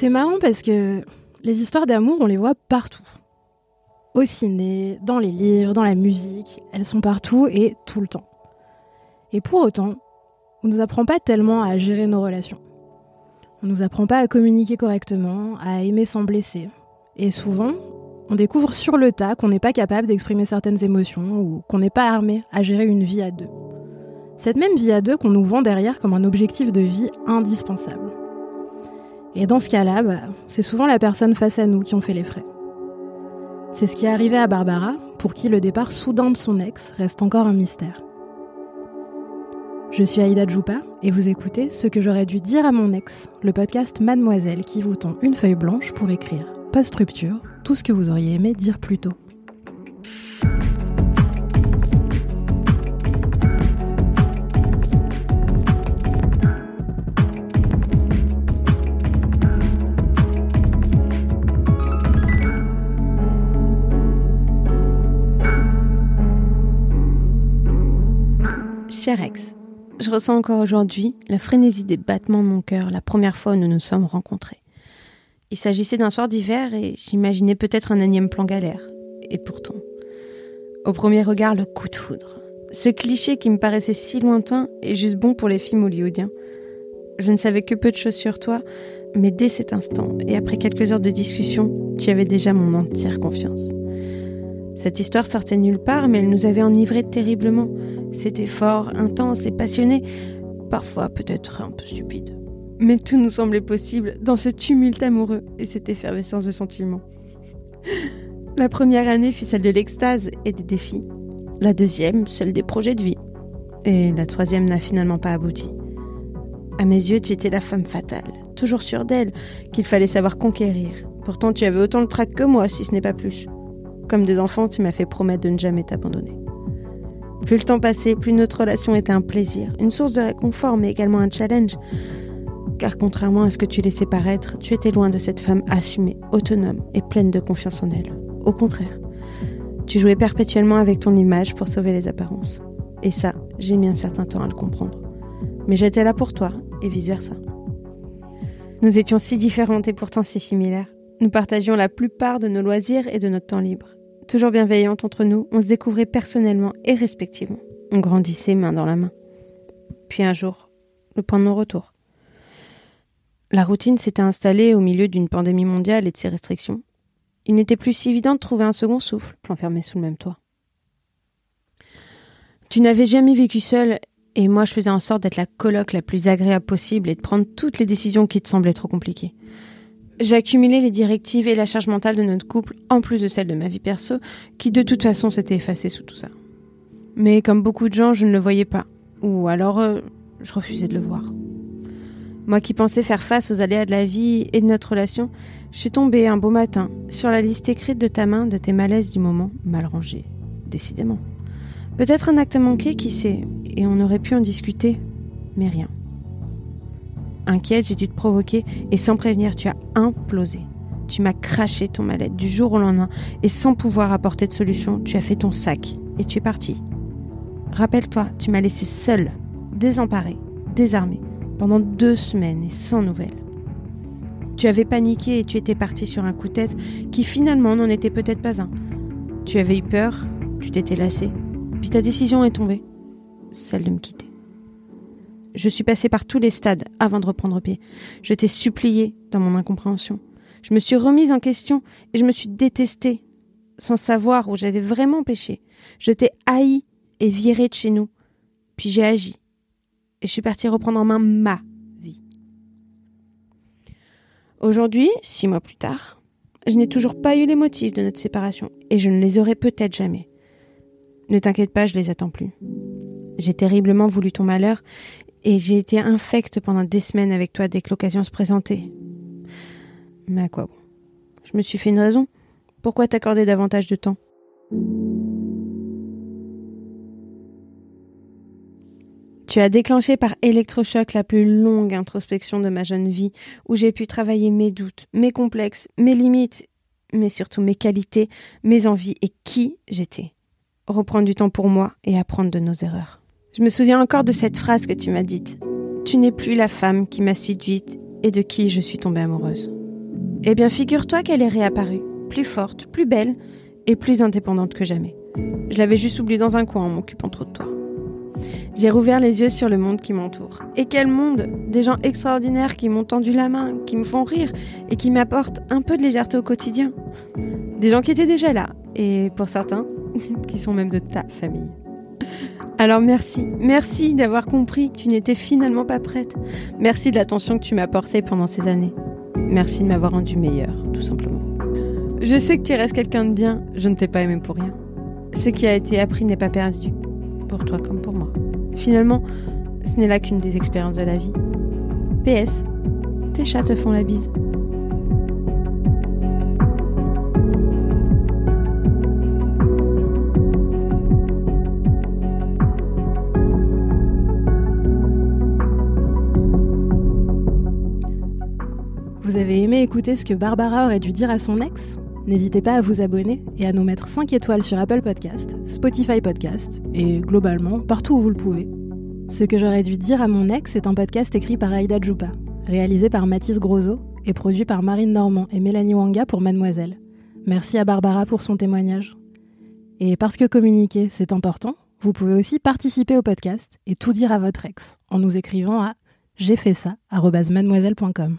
C'est marrant parce que les histoires d'amour, on les voit partout. Au ciné, dans les livres, dans la musique, elles sont partout et tout le temps. Et pour autant, on ne nous apprend pas tellement à gérer nos relations. On ne nous apprend pas à communiquer correctement, à aimer sans blesser. Et souvent, on découvre sur le tas qu'on n'est pas capable d'exprimer certaines émotions ou qu'on n'est pas armé à gérer une vie à deux. Cette même vie à deux qu'on nous vend derrière comme un objectif de vie indispensable. Et dans ce cas-là, bah, c'est souvent la personne face à nous qui ont fait les frais. C'est ce qui est arrivé à Barbara, pour qui le départ soudain de son ex reste encore un mystère. Je suis Aïda Djoupa et vous écoutez Ce que j'aurais dû dire à mon ex, le podcast Mademoiselle qui vous tend une feuille blanche pour écrire, post-rupture, tout ce que vous auriez aimé dire plus tôt. Cher ex, je ressens encore aujourd'hui la frénésie des battements de mon cœur la première fois où nous nous sommes rencontrés. Il s'agissait d'un soir d'hiver et j'imaginais peut-être un énième plan galère. Et pourtant, au premier regard, le coup de foudre. Ce cliché qui me paraissait si lointain est juste bon pour les films hollywoodiens. Je ne savais que peu de choses sur toi, mais dès cet instant, et après quelques heures de discussion, tu avais déjà mon entière confiance. Cette histoire sortait nulle part, mais elle nous avait enivrés terriblement. C'était fort, intense et passionné, parfois peut-être un peu stupide. Mais tout nous semblait possible dans ce tumulte amoureux et cette effervescence de sentiments. La première année fut celle de l'extase et des défis. La deuxième, celle des projets de vie. Et la troisième n'a finalement pas abouti. À mes yeux, tu étais la femme fatale, toujours sûre d'elle, qu'il fallait savoir conquérir. Pourtant, tu avais autant de trac que moi, si ce n'est pas plus. Comme des enfants, tu m'as fait promettre de ne jamais t'abandonner. Plus le temps passait, plus notre relation était un plaisir, une source de réconfort, mais également un challenge. Car contrairement à ce que tu laissais paraître, tu étais loin de cette femme assumée, autonome et pleine de confiance en elle. Au contraire, tu jouais perpétuellement avec ton image pour sauver les apparences. Et ça, j'ai mis un certain temps à le comprendre. Mais j'étais là pour toi, et vice-versa. Nous étions si différentes et pourtant si similaires. Nous partagions la plupart de nos loisirs et de notre temps libre. Toujours bienveillantes entre nous, on se découvrait personnellement et respectivement. On grandissait main dans la main. Puis un jour, le point de non-retour. La routine s'était installée au milieu d'une pandémie mondiale et de ses restrictions. Il n'était plus si évident de trouver un second souffle, enfermé sous le même toit. Tu n'avais jamais vécu seule, et moi je faisais en sorte d'être la coloc la plus agréable possible et de prendre toutes les décisions qui te semblaient trop compliquées. J'accumulais les directives et la charge mentale de notre couple, en plus de celle de ma vie perso, qui de toute façon s'était effacée sous tout ça. Mais comme beaucoup de gens, je ne le voyais pas. Ou alors, euh, je refusais de le voir. Moi qui pensais faire face aux aléas de la vie et de notre relation, je suis tombée un beau matin sur la liste écrite de ta main de tes malaises du moment, mal rangés, décidément. Peut-être un acte manqué, qui sait, et on aurait pu en discuter, mais rien. Inquiète, j'ai dû te provoquer et sans prévenir, tu as implosé. Tu m'as craché ton mal-être du jour au lendemain et sans pouvoir apporter de solution, tu as fait ton sac et tu es parti. Rappelle-toi, tu m'as laissé seule, désemparée, désarmée, pendant deux semaines et sans nouvelles. Tu avais paniqué et tu étais parti sur un coup de tête qui finalement n'en était peut-être pas un. Tu avais eu peur, tu t'étais lassé, puis ta décision est tombée, celle de me quitter. Je suis passée par tous les stades avant de reprendre pied. Je t'ai supplié dans mon incompréhension. Je me suis remise en question et je me suis détestée, sans savoir où j'avais vraiment péché. Je t'ai haï et viré de chez nous. Puis j'ai agi. Et je suis partie reprendre en main ma vie. Aujourd'hui, six mois plus tard, je n'ai toujours pas eu les motifs de notre séparation et je ne les aurai peut-être jamais. Ne t'inquiète pas, je les attends plus. J'ai terriblement voulu ton malheur et j'ai été infecte pendant des semaines avec toi dès que l'occasion se présentait. Mais à quoi bon? Je me suis fait une raison. Pourquoi t'accorder davantage de temps? Tu as déclenché par électrochoc la plus longue introspection de ma jeune vie, où j'ai pu travailler mes doutes, mes complexes, mes limites, mais surtout mes qualités, mes envies et qui j'étais. Reprendre du temps pour moi et apprendre de nos erreurs. Je me souviens encore de cette phrase que tu m'as dite. Tu n'es plus la femme qui m'a séduite et de qui je suis tombée amoureuse. Eh bien, figure-toi qu'elle est réapparue, plus forte, plus belle et plus indépendante que jamais. Je l'avais juste oubliée dans un coin en m'occupant trop de toi. J'ai rouvert les yeux sur le monde qui m'entoure. Et quel monde Des gens extraordinaires qui m'ont tendu la main, qui me font rire et qui m'apportent un peu de légèreté au quotidien. Des gens qui étaient déjà là, et pour certains, qui sont même de ta famille. Alors merci, merci d'avoir compris que tu n'étais finalement pas prête. Merci de l'attention que tu m'as portée pendant ces années. Merci de m'avoir rendu meilleure, tout simplement. Je sais que tu restes quelqu'un de bien, je ne t'ai pas aimé pour rien. Ce qui a été appris n'est pas perdu, pour toi comme pour moi. Finalement, ce n'est là qu'une des expériences de la vie. PS, tes chats te font la bise. Vous avez aimé écouter ce que Barbara aurait dû dire à son ex? N'hésitez pas à vous abonner et à nous mettre 5 étoiles sur Apple Podcast, Spotify Podcast et globalement partout où vous le pouvez. Ce que j'aurais dû dire à mon ex est un podcast écrit par Aïda Djoupa, réalisé par Mathis Grosso et produit par Marine Normand et Mélanie Wanga pour Mademoiselle. Merci à Barbara pour son témoignage. Et parce que communiquer, c'est important, vous pouvez aussi participer au podcast et tout dire à votre ex en nous écrivant à j'ai fait ça mademoiselle.com.